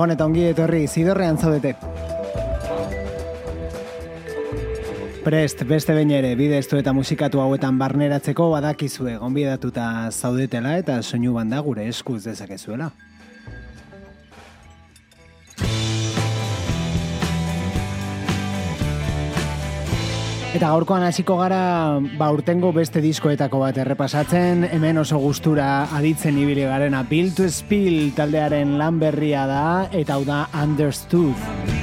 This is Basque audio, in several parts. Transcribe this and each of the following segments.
Gabon eta ongi etorri zidorrean zaudete. Prest, beste bain ere, bideztu eta musikatu hauetan barneratzeko badakizue gonbidatuta zaudetela eta soinu banda gure eskuz dezakezuela. Eta gaurkoan hasiko gara ba urtengo beste diskoetako bat errepasatzen, hemen oso gustura aditzen ibili garena Bill to Spill taldearen lan berria da eta hau da Understood.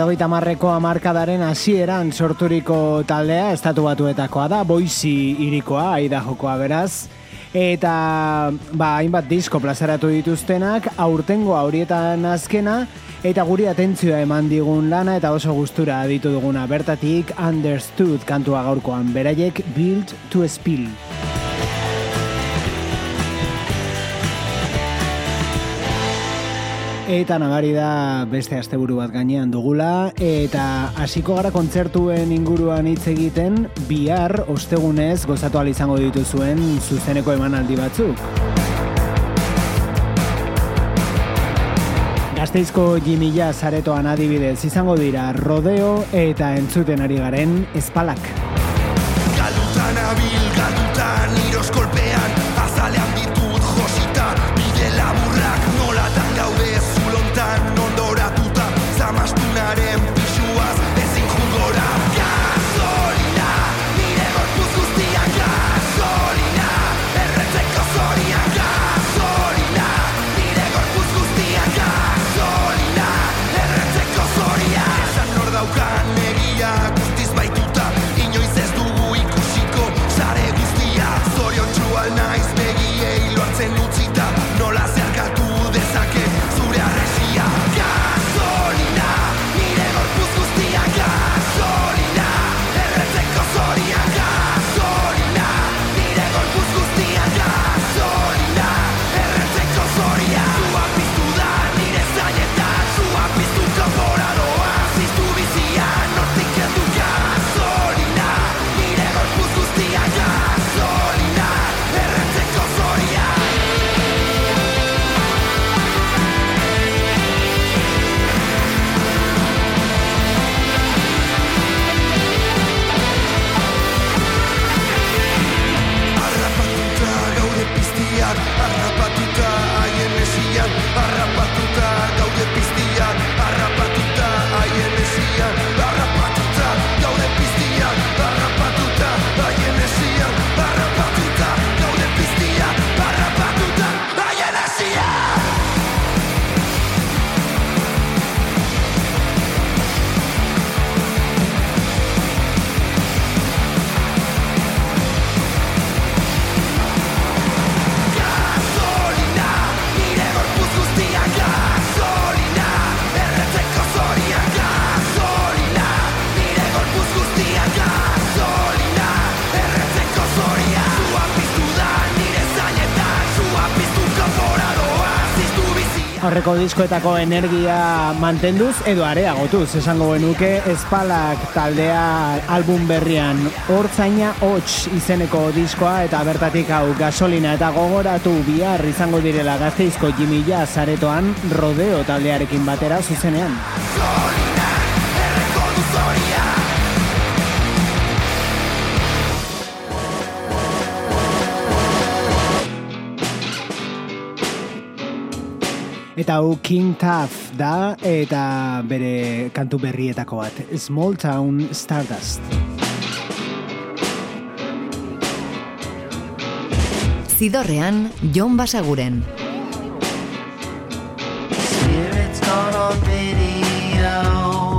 Larogeita marreko amarkadaren hasieran sorturiko taldea estatu batuetakoa da, boizi irikoa, aida jokoa beraz. Eta ba, hainbat disko plazaratu dituztenak, aurtengo horietan azkena, Eta guri atentzioa eman digun lana eta oso gustura aditu duguna bertatik Understood kantua gaurkoan beraiek Build to Spill. Eta nabari da beste asteburu bat gainean dugula eta hasiko gara kontzertuen inguruan hitz egiten bihar ostegunez gozatu izango dituzuen zuzeneko emanaldi batzuk. Gazteizko Jimila zaretoan adibidez izango dira rodeo eta entzuten ari garen espalak. Galutan abil, galutan aurreko diskoetako energia mantenduz edo areagotuz esango genuke espalak taldea album berrian hortzaina hots izeneko diskoa eta bertatik hau gasolina eta gogoratu bihar izango direla gazteizko jimila zaretoan rodeo taldearekin batera zuzenean. Eta hau King Tuff da eta bere kantu berrietako bat. Small Town Stardust. Zidorrean, Jon Basaguren. Spirits gone on video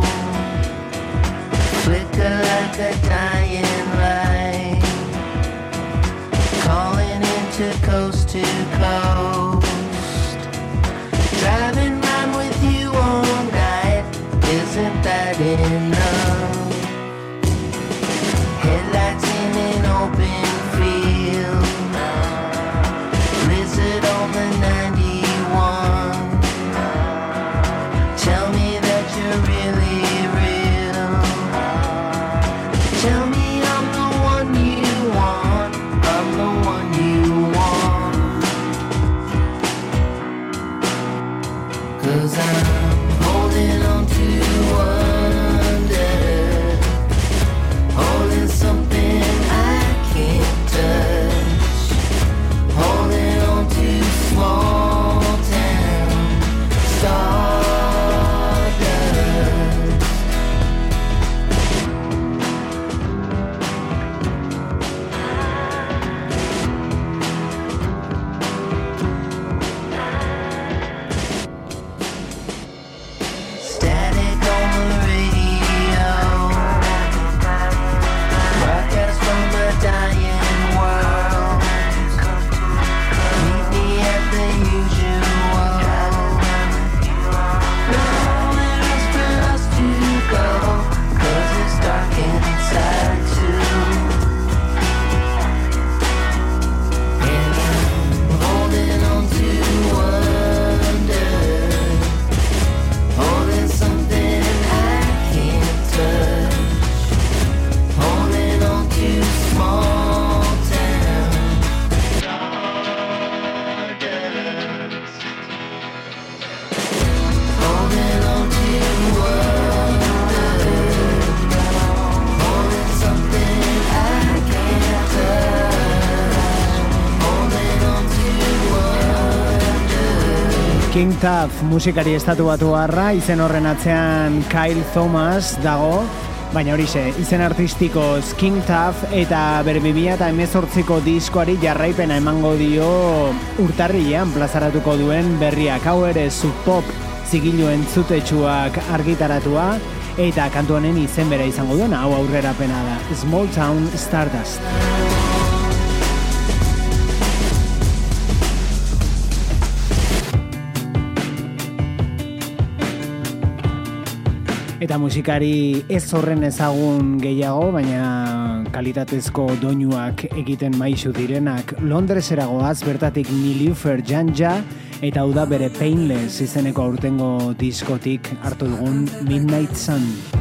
Flicker like a dying light Calling into coast to coast in King Tuff musikari estatu batu harra, izen horren atzean Kyle Thomas dago, baina hori ze, izen artistiko King Tuff eta berbibia eta emezortziko diskoari jarraipena emango dio urtarrilean plazaratuko duen berriak hau ere subpop zigilu entzutetsuak argitaratua eta kantu honen izen bera izango duen hau aurrera pena da Small Town Stardust. Eta musikari ez horren ezagun gehiago, baina kalitatezko doinuak egiten maizu direnak Londres eragoaz bertatik Niliufer Janja eta hau da bere Painless izeneko aurtengo diskotik hartu dugun Midnight Sun.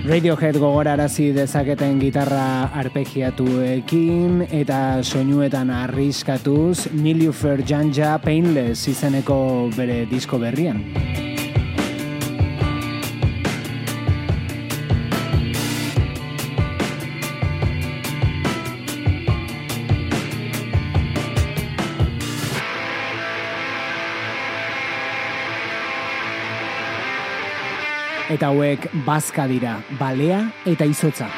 Radiohead gogorarazi dezaketen gitarra arpegiatuekin eta soinuetan arriskatuz Nilüfer Janja Painless izeneko bere disko berrian. Hauek bazka dira, balea eta izotza.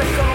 Mexico.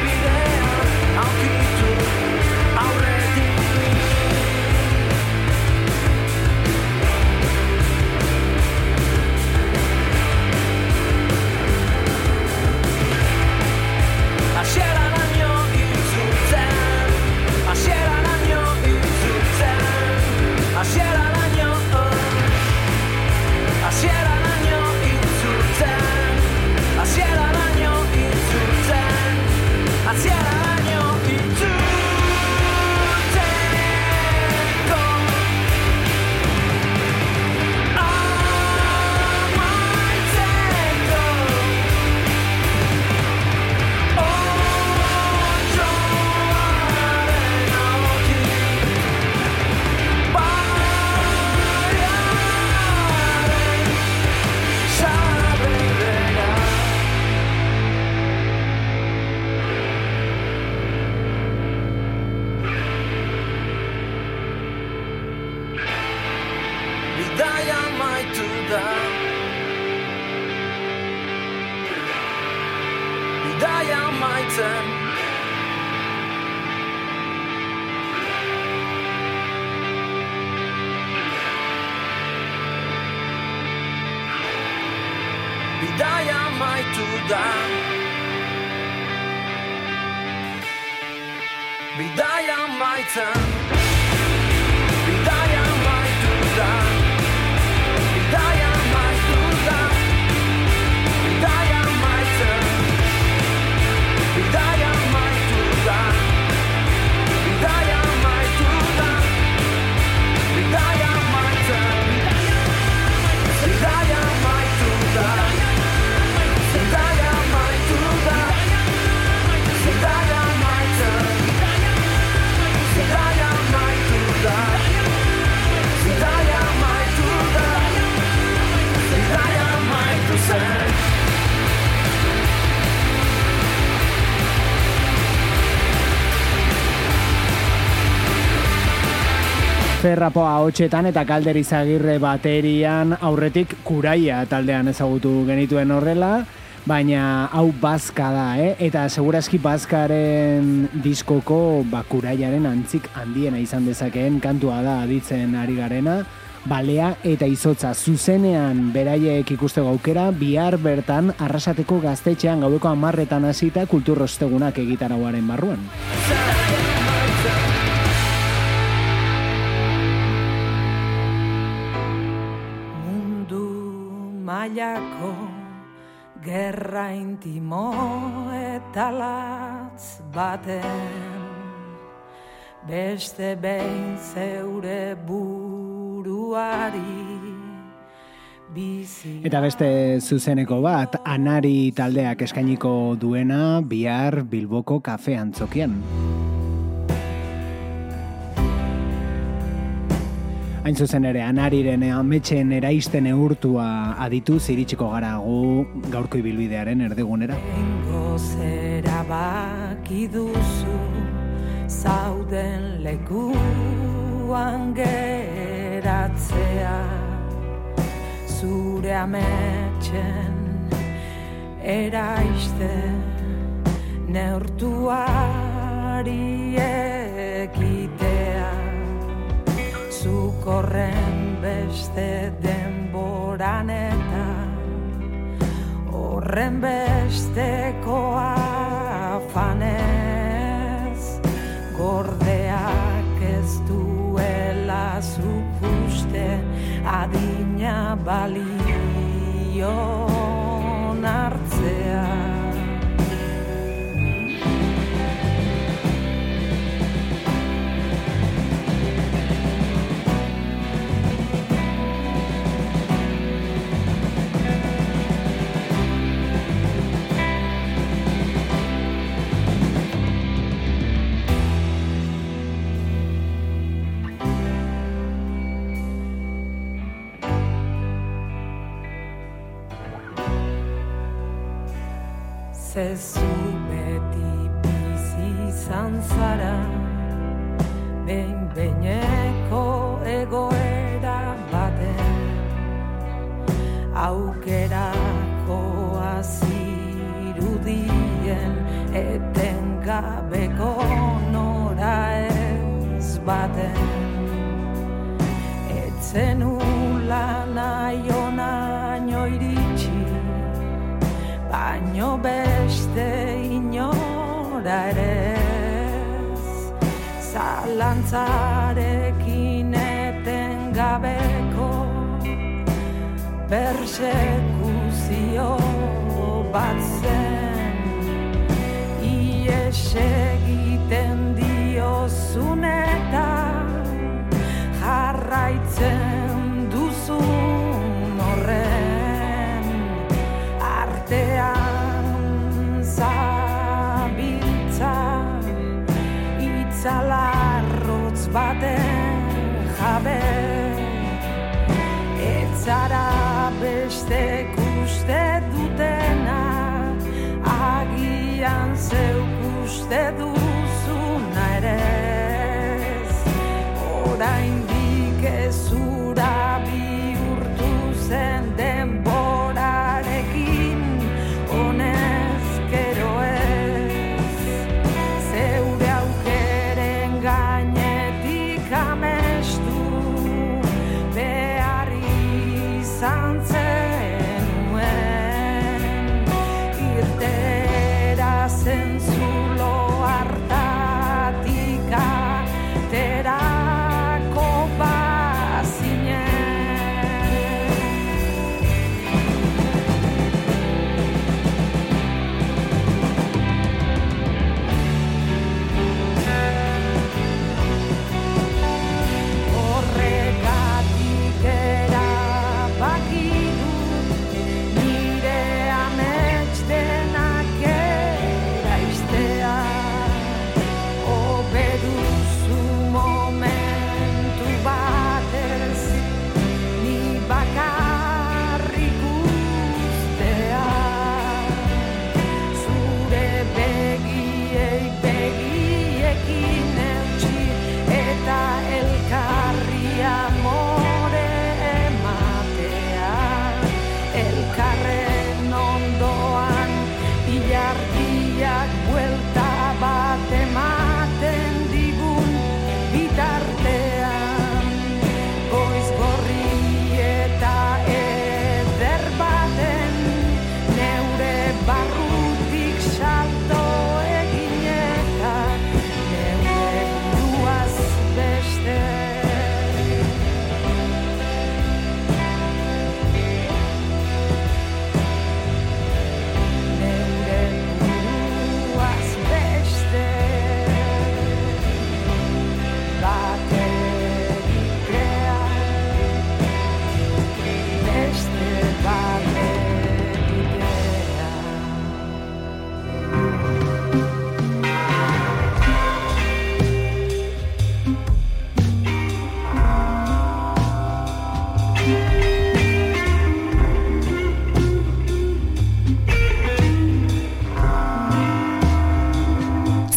Ferrapoa hotxetan eta Kalder Izagirre baterian aurretik kuraia taldean ezagutu genituen horrela, baina hau bazka da, eh? eta segurazki bazkaren diskoko ba, kuraiaren antzik handiena izan dezakeen kantua da aditzen ari garena, balea eta izotza zuzenean beraiek ikusteko aukera bihar bertan arrasateko gaztetxean gaueko amarretan hasita kulturrostegunak egitarauaren barruan. Mailako gerra intimo eta latz baten beste behin zeure buruari Eta beste zuzeneko bat, anari taldeak eskainiko duena bihar Bilboko kafe antzokian. Hain zuzen ere, anariren ametxen eraisten eurtua aditu ziritsiko gara gu gaurko ibilbidearen erdigunera. Engo zera baki duzu zauden lekuan geratzea zure ametxen eraiste neurtuari ekitea zukorren beste denboran eta horren besteko afanez gordeak ez duela zukuste adina balion Zezu beti bizi izan zara? Behin beineko egoera baten Aukerako azirudien Etengabeko nora ez baten. Etzenula nahi onaino iritsi baino beste Zalantzarekin eten gabeko persekuzio bat zen. Ies egiten diozun eta jarraitzen etzara bestek uste dutena agian zeuk uste duzuna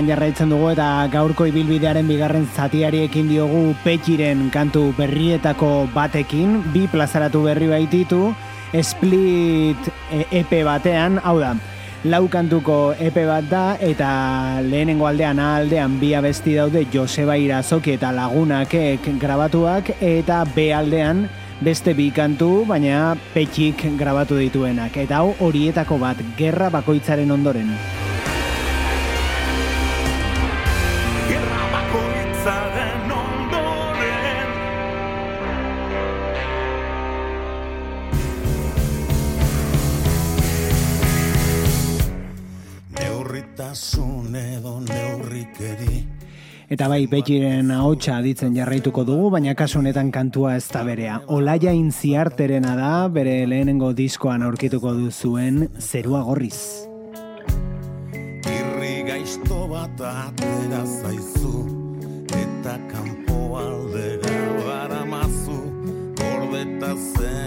Ziderrean jarraitzen dugu eta gaurko ibilbidearen bigarren zatiari ekin diogu Petxiren kantu berrietako batekin, bi plazaratu berri baititu, Split e, EP batean, hau da, lau kantuko EP bat da eta lehenengo aldean aldean bi abesti daude Joseba Irazoki eta lagunakek grabatuak eta B aldean beste bi kantu, baina petxik grabatu dituenak. Eta hau horietako bat, gerra bakoitzaren ondoren. Neurritasun edo neurrikeri Eta bai, Petxiren ahotsa ditzen jarraituko dugu, baina kasu honetan kantua ez da berea. Olaia intziarterena da, bere lehenengo diskoan aurkituko duzuen zerua gorriz. Irri gaizto bat atera zaizu Eta kanpo aldera baramazu Gordeta zenuen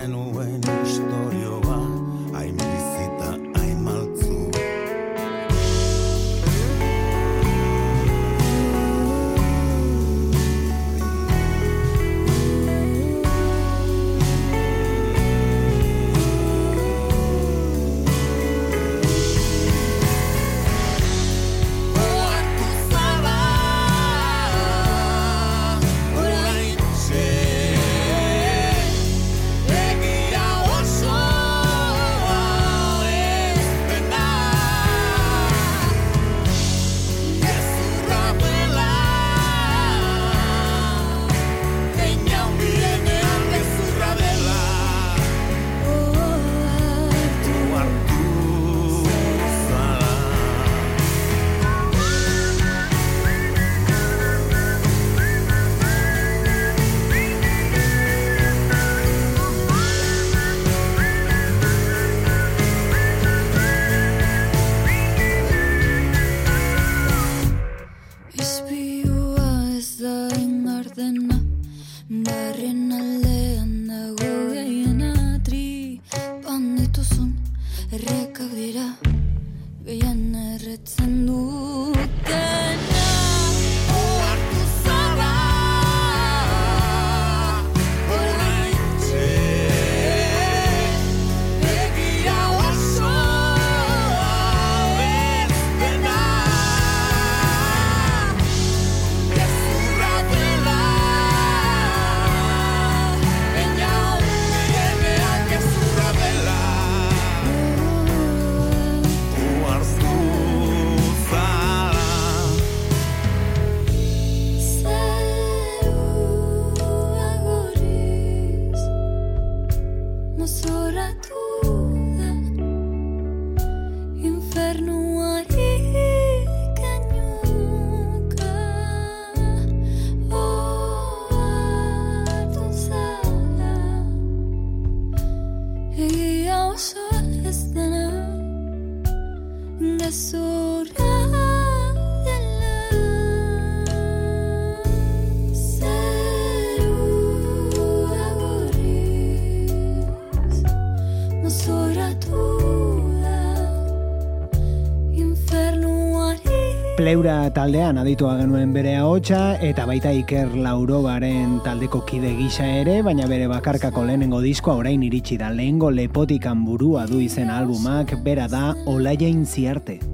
Taldean aditua genuen bere ahotsa eta baita Iker Laurobaren taldeko kide gisa ere, baina bere bakarkako lehenengo diskoa orain iritsi da. Lehengo lepotikan burua du izen albumak, bera da Olaia Intziarte.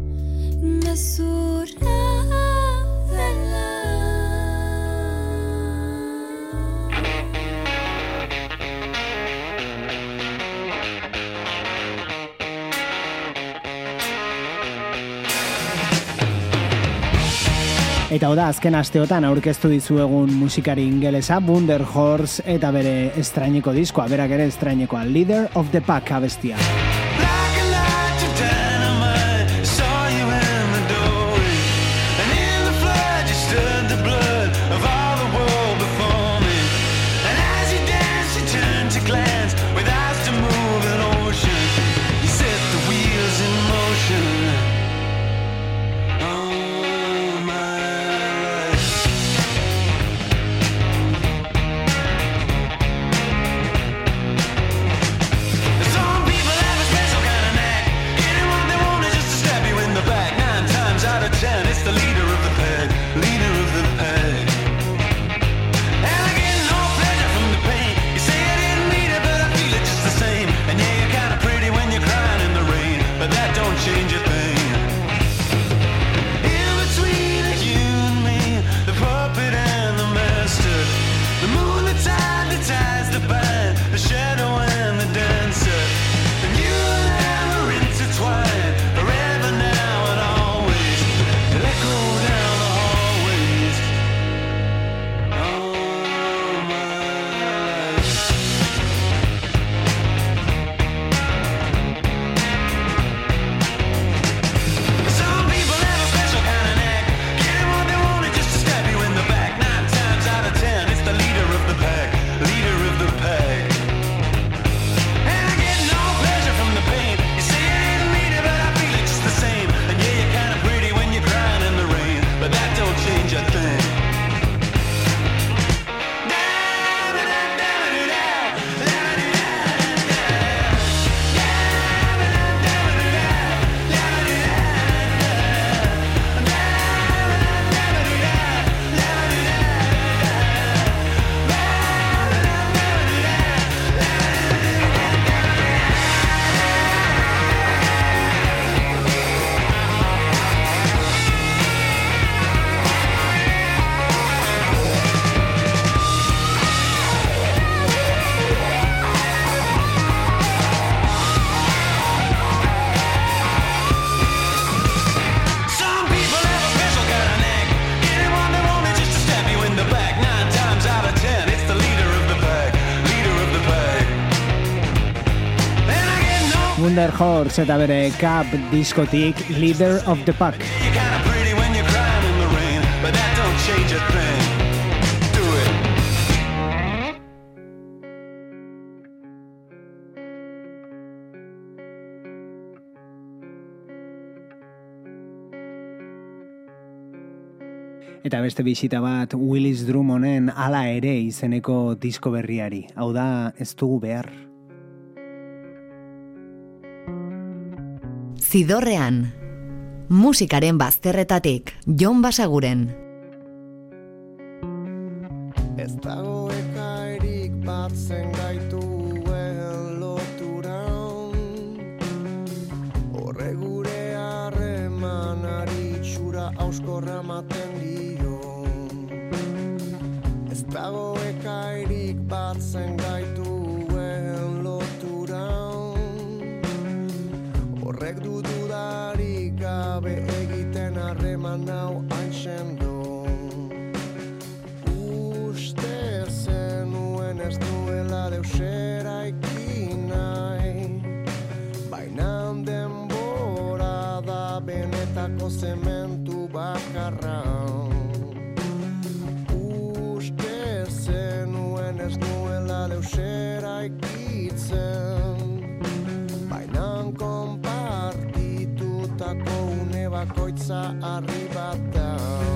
Eta oda azken asteotan aurkeztu dizuegun musikari ingelesa Wunder Horse eta bere estraineko diskoa, berak ere estrainekoa Leader of the Pack abestia. Thunder Horse eta bere Cap diskotik Leader of the Pack. Eta beste bisita bat Willis Drummonden ala ere izeneko disko berriari. Hau da, ez dugu behar. Zidorrean, musikaren bazterretatik, Jon Basaguren. Ez dago ekairik batzen gaitu loturan. Horre gure harremanari txura auskorra maten dio Ez dago ekairik batzen gaitu Now I'm done Uste senuen ez duela deus eraikinai Bai nam den borada ben e bakarra Uste zenuen ez duela deus ikitzen bakoitza arri bat da.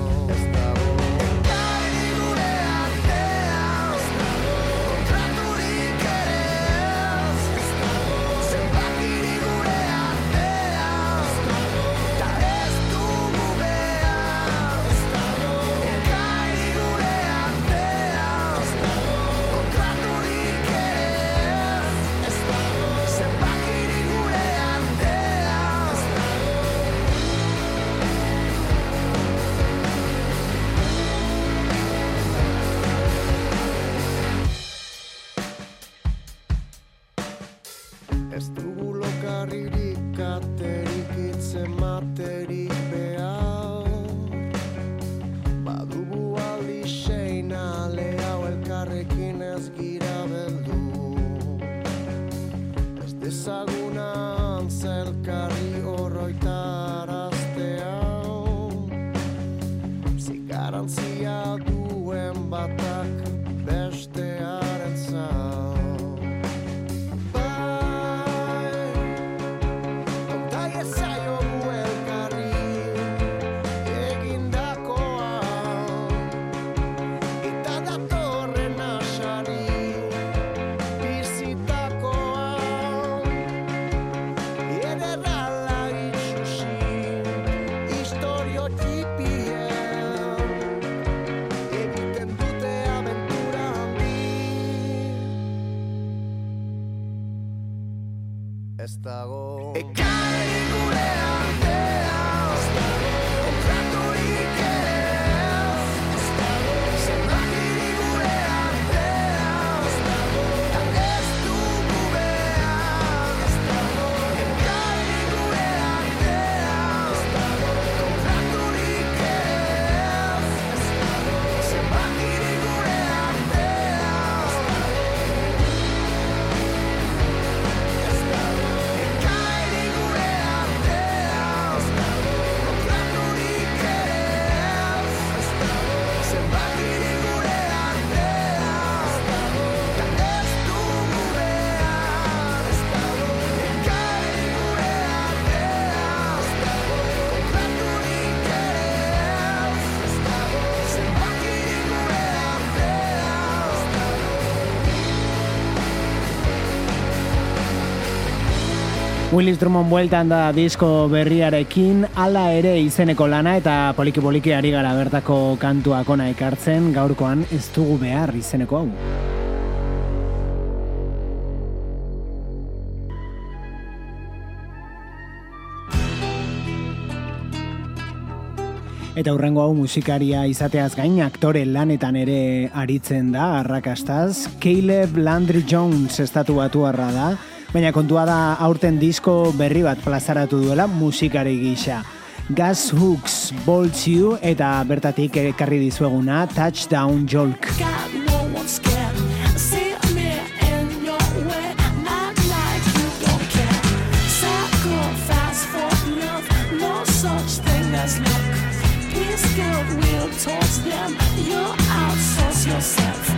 30 Willis Drummond bueltan da disko berriarekin, ala ere izeneko lana eta poliki-poliki ari gara bertako kantuak ona ekartzen, gaurkoan ez dugu behar izeneko hau. Eta hurrengo hau musikaria izateaz gain aktore lanetan ere aritzen da arrakastaz. Caleb Landry Jones estatu batuarra da baina kontua da aurten disko berri bat plazaratu duela musikari gisa. Gas Hooks, Bolts You eta bertatik ekarri dizueguna Touchdown Jolk. Towards them, you outsource yourself.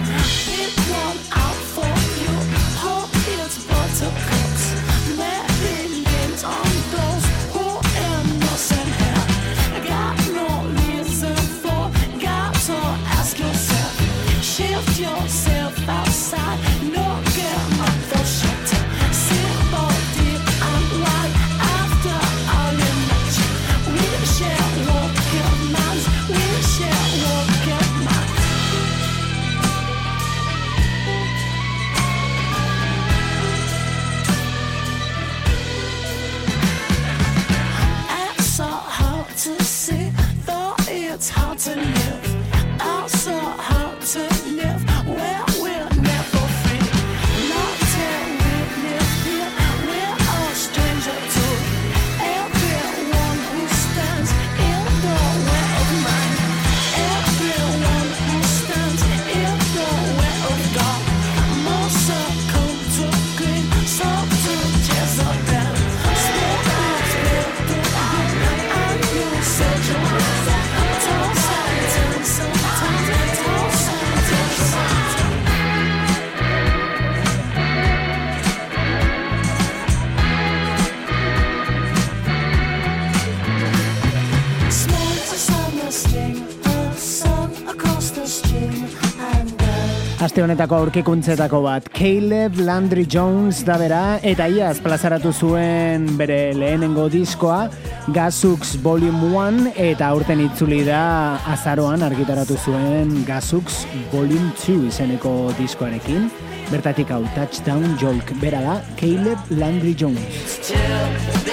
Aste honetako aurkikuntzetako bat. Caleb Landry Jones da bera, eta iaz plazaratu zuen bere lehenengo diskoa, Gazux Volume 1, eta aurten itzuli da azaroan argitaratu zuen Gazux Volume 2 izeneko diskoarekin. Bertatik hau Touchdown Jolk bera da, Caleb Landry Jones.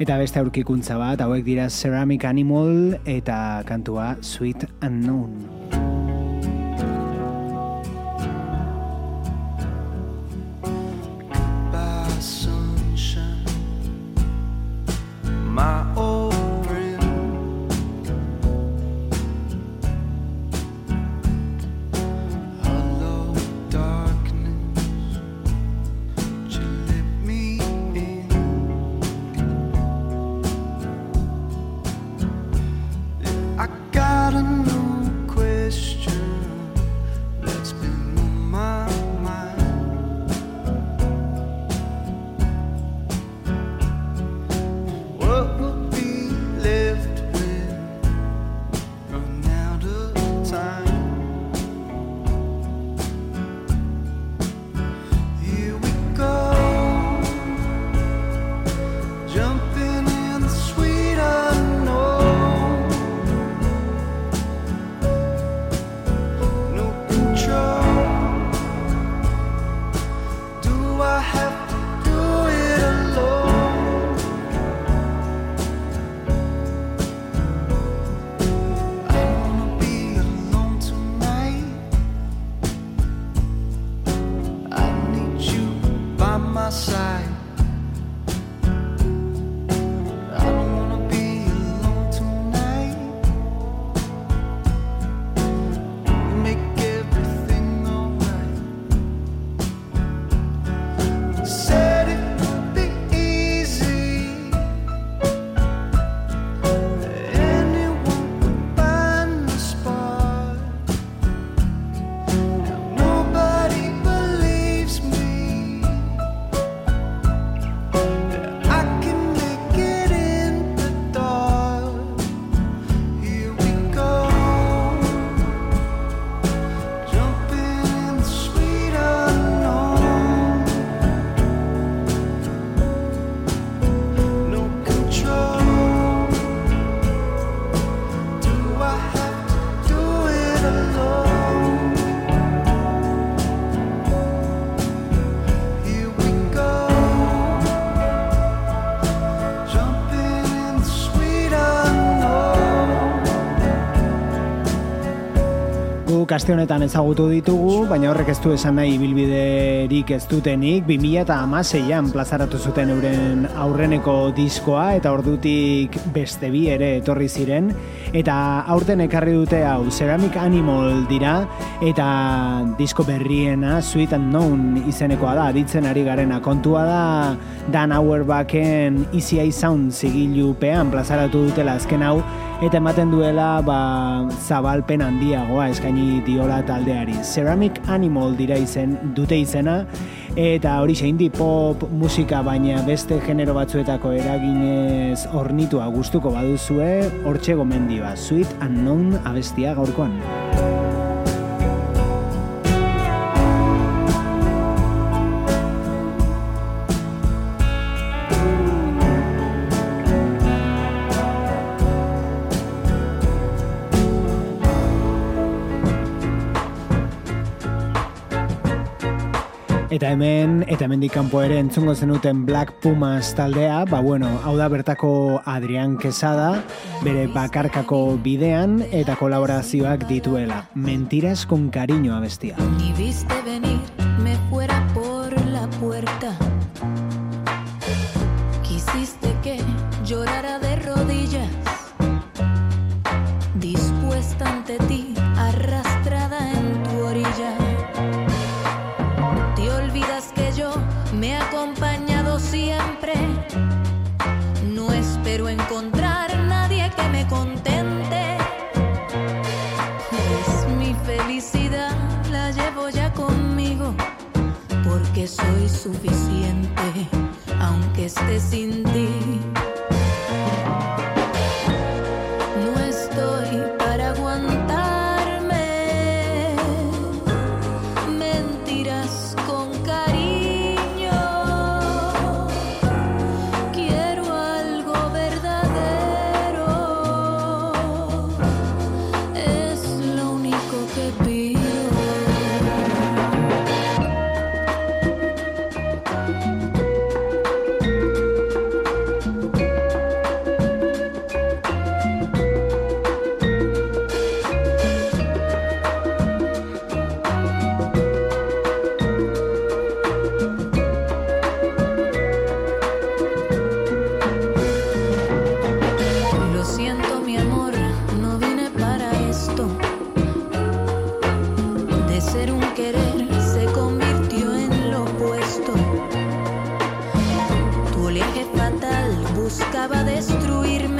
Eta beste aurkikuntza bat, hauek dira Ceramic Animal eta kantua Sweet Unknown. Guk aste honetan ezagutu ditugu, baina horrek ez du esan nahi ibilbiderik ez dutenik, 2000 eta amaseian plazaratu zuten euren aurreneko diskoa, eta ordutik beste bi ere etorri ziren, eta aurten ekarri dute hau Ceramic Animal dira, eta disko berriena Sweet Unknown izenekoa da, aditzen ari garena. Kontua da Dan Auerbachen Easy Eye Sound zigilupean plazaratu dutela azken hau, eta ematen duela ba, zabalpen handiagoa eskaini diola taldeari. Ceramic Animal dira izen, dute izena, eta hori indie pop musika baina beste genero batzuetako eraginez ornitua gustuko baduzue, hortxe gomendi ba, Sweet Unknown abestia gaurkoan. Eta hemen, eta hemendik kanpo ere entzungo zenuten Black Pumas taldea, ba bueno, hau da bertako Adrián Quesada, bere bakarkako bidean eta kolaborazioak dituela. Mentiras con cariño abestia. Ni viste venir, esté sin ti. Ser un querer se convirtió en lo opuesto. Tu oleaje fatal buscaba destruirme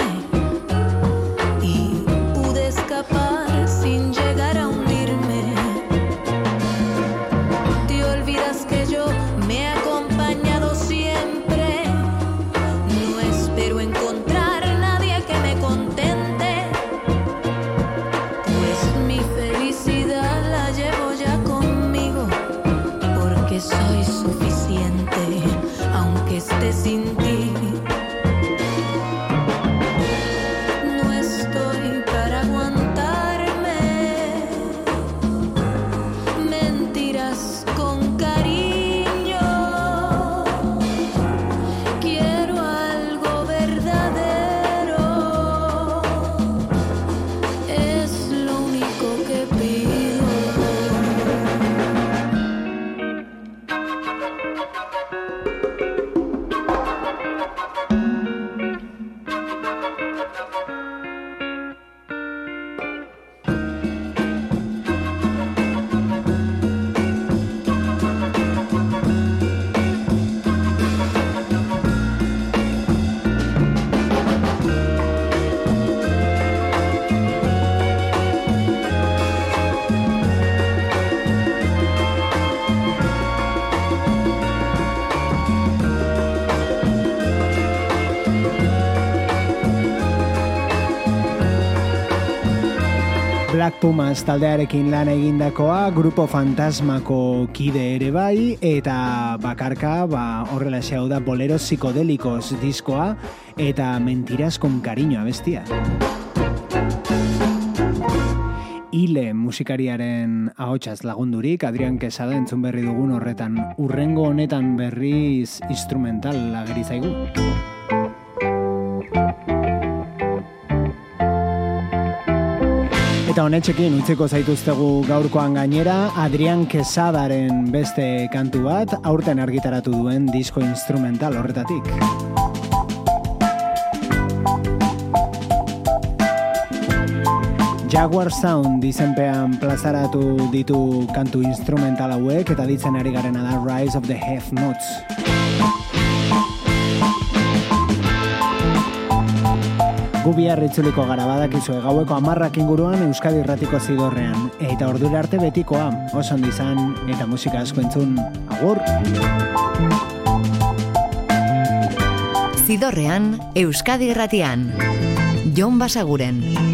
Pumas taldearekin lan egindakoa, Grupo Fantasmako kide ere bai, eta bakarka, ba, horrela hau da bolero psikodelikos diskoa, eta mentiras con cariño abestia. Ile musikariaren ahotsaz lagundurik, Adrian Quesada entzun berri dugun horretan, urrengo honetan berriz instrumental ageri zaigu. Eta honetxekin utziko zaituztegu gaurkoan gainera, Adrian Quesadaren beste kantu bat, aurten argitaratu duen disko instrumental horretatik. Jaguar Sound izenpean plazaratu ditu kantu instrumental hauek eta ditzen ari garena da Rise of the Have Notes. Bihar itzuliko gara badakizue gaueko amarrak inguruan Euskadi Irratiko zidorrean. Eta ordura arte betikoa, oso izan eta musika asko entzun. Agur! Zidorrean, Euskadi Irratian. Jon Basaguren.